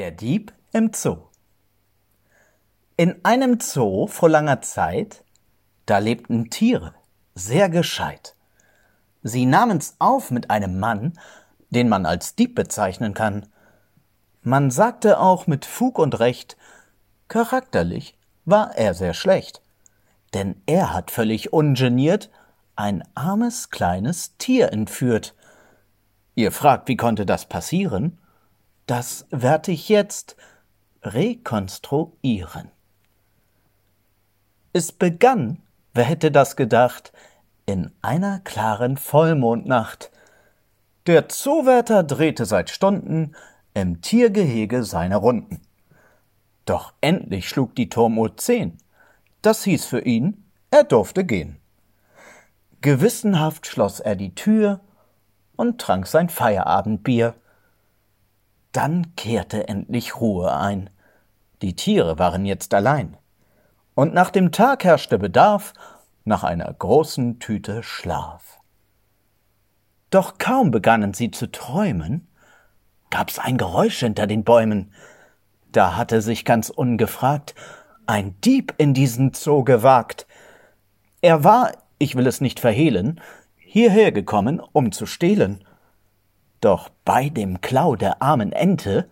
Der Dieb im Zoo In einem Zoo vor langer Zeit, da lebten Tiere, sehr gescheit. Sie nahmen's auf mit einem Mann, den man als Dieb bezeichnen kann. Man sagte auch mit Fug und Recht, charakterlich war er sehr schlecht, denn er hat völlig ungeniert ein armes kleines Tier entführt. Ihr fragt, wie konnte das passieren? Das werd ich jetzt rekonstruieren. Es begann, wer hätte das gedacht, in einer klaren Vollmondnacht. Der Zoowärter drehte seit Stunden im Tiergehege seine Runden. Doch endlich schlug die Turmuhr zehn. Das hieß für ihn, er durfte gehen. Gewissenhaft schloss er die Tür und trank sein Feierabendbier. Dann kehrte endlich Ruhe ein. Die Tiere waren jetzt allein. Und nach dem Tag herrschte Bedarf nach einer großen Tüte Schlaf. Doch kaum begannen sie zu träumen, gab's ein Geräusch hinter den Bäumen. Da hatte sich ganz ungefragt ein Dieb in diesen Zoo gewagt. Er war, ich will es nicht verhehlen, hierher gekommen, um zu stehlen. Doch bei dem Klau der armen Ente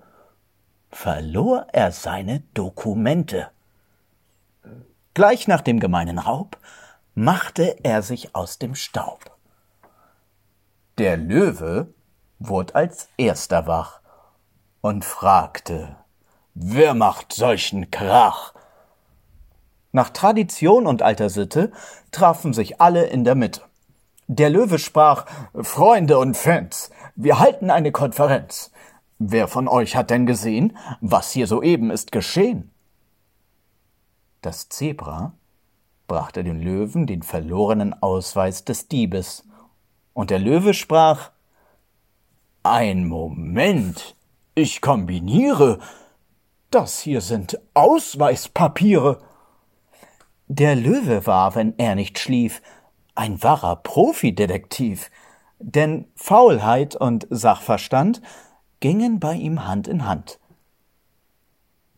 verlor er seine Dokumente. Gleich nach dem gemeinen Raub machte er sich aus dem Staub. Der Löwe wurde als erster wach und fragte, wer macht solchen Krach? Nach Tradition und alter Sitte trafen sich alle in der Mitte. Der Löwe sprach, Freunde und Fans, wir halten eine Konferenz. Wer von euch hat denn gesehen, was hier soeben ist geschehen? Das Zebra brachte dem Löwen den verlorenen Ausweis des Diebes, und der Löwe sprach Ein Moment, ich kombiniere. Das hier sind Ausweispapiere. Der Löwe war, wenn er nicht schlief, ein wahrer Profidetektiv, denn Faulheit und Sachverstand gingen bei ihm Hand in Hand.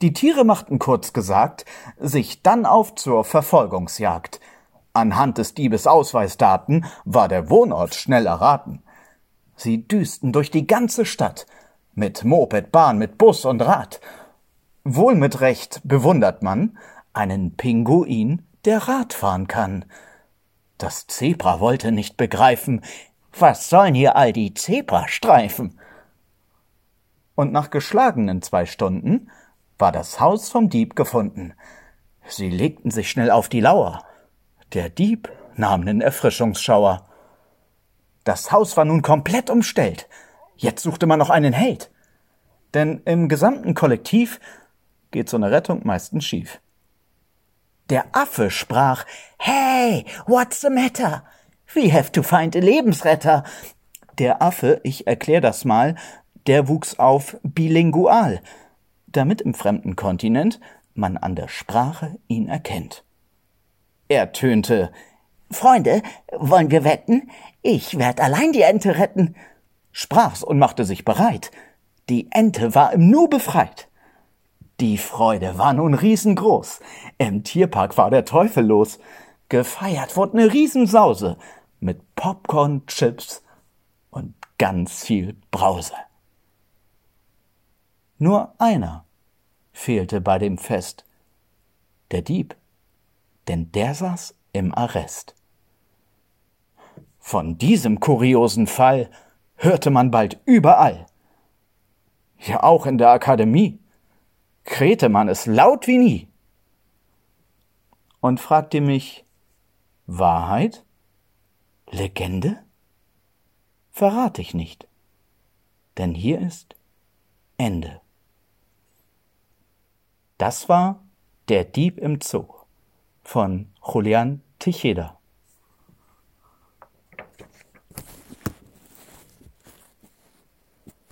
Die Tiere machten kurz gesagt sich dann auf zur Verfolgungsjagd. Anhand des Diebes Ausweisdaten war der Wohnort schnell erraten. Sie düsten durch die ganze Stadt, mit Moped, Bahn, mit Bus und Rad. Wohl mit Recht bewundert man einen Pinguin, der Rad fahren kann. Das Zebra wollte nicht begreifen, was sollen hier all die Zebrastreifen? Und nach geschlagenen zwei Stunden war das Haus vom Dieb gefunden. Sie legten sich schnell auf die Lauer. Der Dieb nahm nen Erfrischungsschauer. Das Haus war nun komplett umstellt. Jetzt suchte man noch einen Held. Denn im gesamten Kollektiv geht so eine Rettung meistens schief. Der Affe sprach, Hey, what's the matter? We have to find a Lebensretter. Der Affe, ich erklär das mal, der wuchs auf bilingual, damit im fremden Kontinent man an der Sprache ihn erkennt. Er tönte, Freunde, wollen wir wetten? Ich werd allein die Ente retten. Sprach's und machte sich bereit. Die Ente war im Nu befreit. Die Freude war nun riesengroß. Im Tierpark war der Teufel los. Gefeiert wurde ne Riesensause mit Popcorn, Chips und ganz viel Brause. Nur einer fehlte bei dem Fest. Der Dieb, denn der saß im Arrest. Von diesem kuriosen Fall hörte man bald überall. Ja, auch in der Akademie krähte man es laut wie nie und fragte mich, Wahrheit? Legende? Verrate ich nicht, denn hier ist Ende. Das war Der Dieb im Zoo von Julian Ticheda.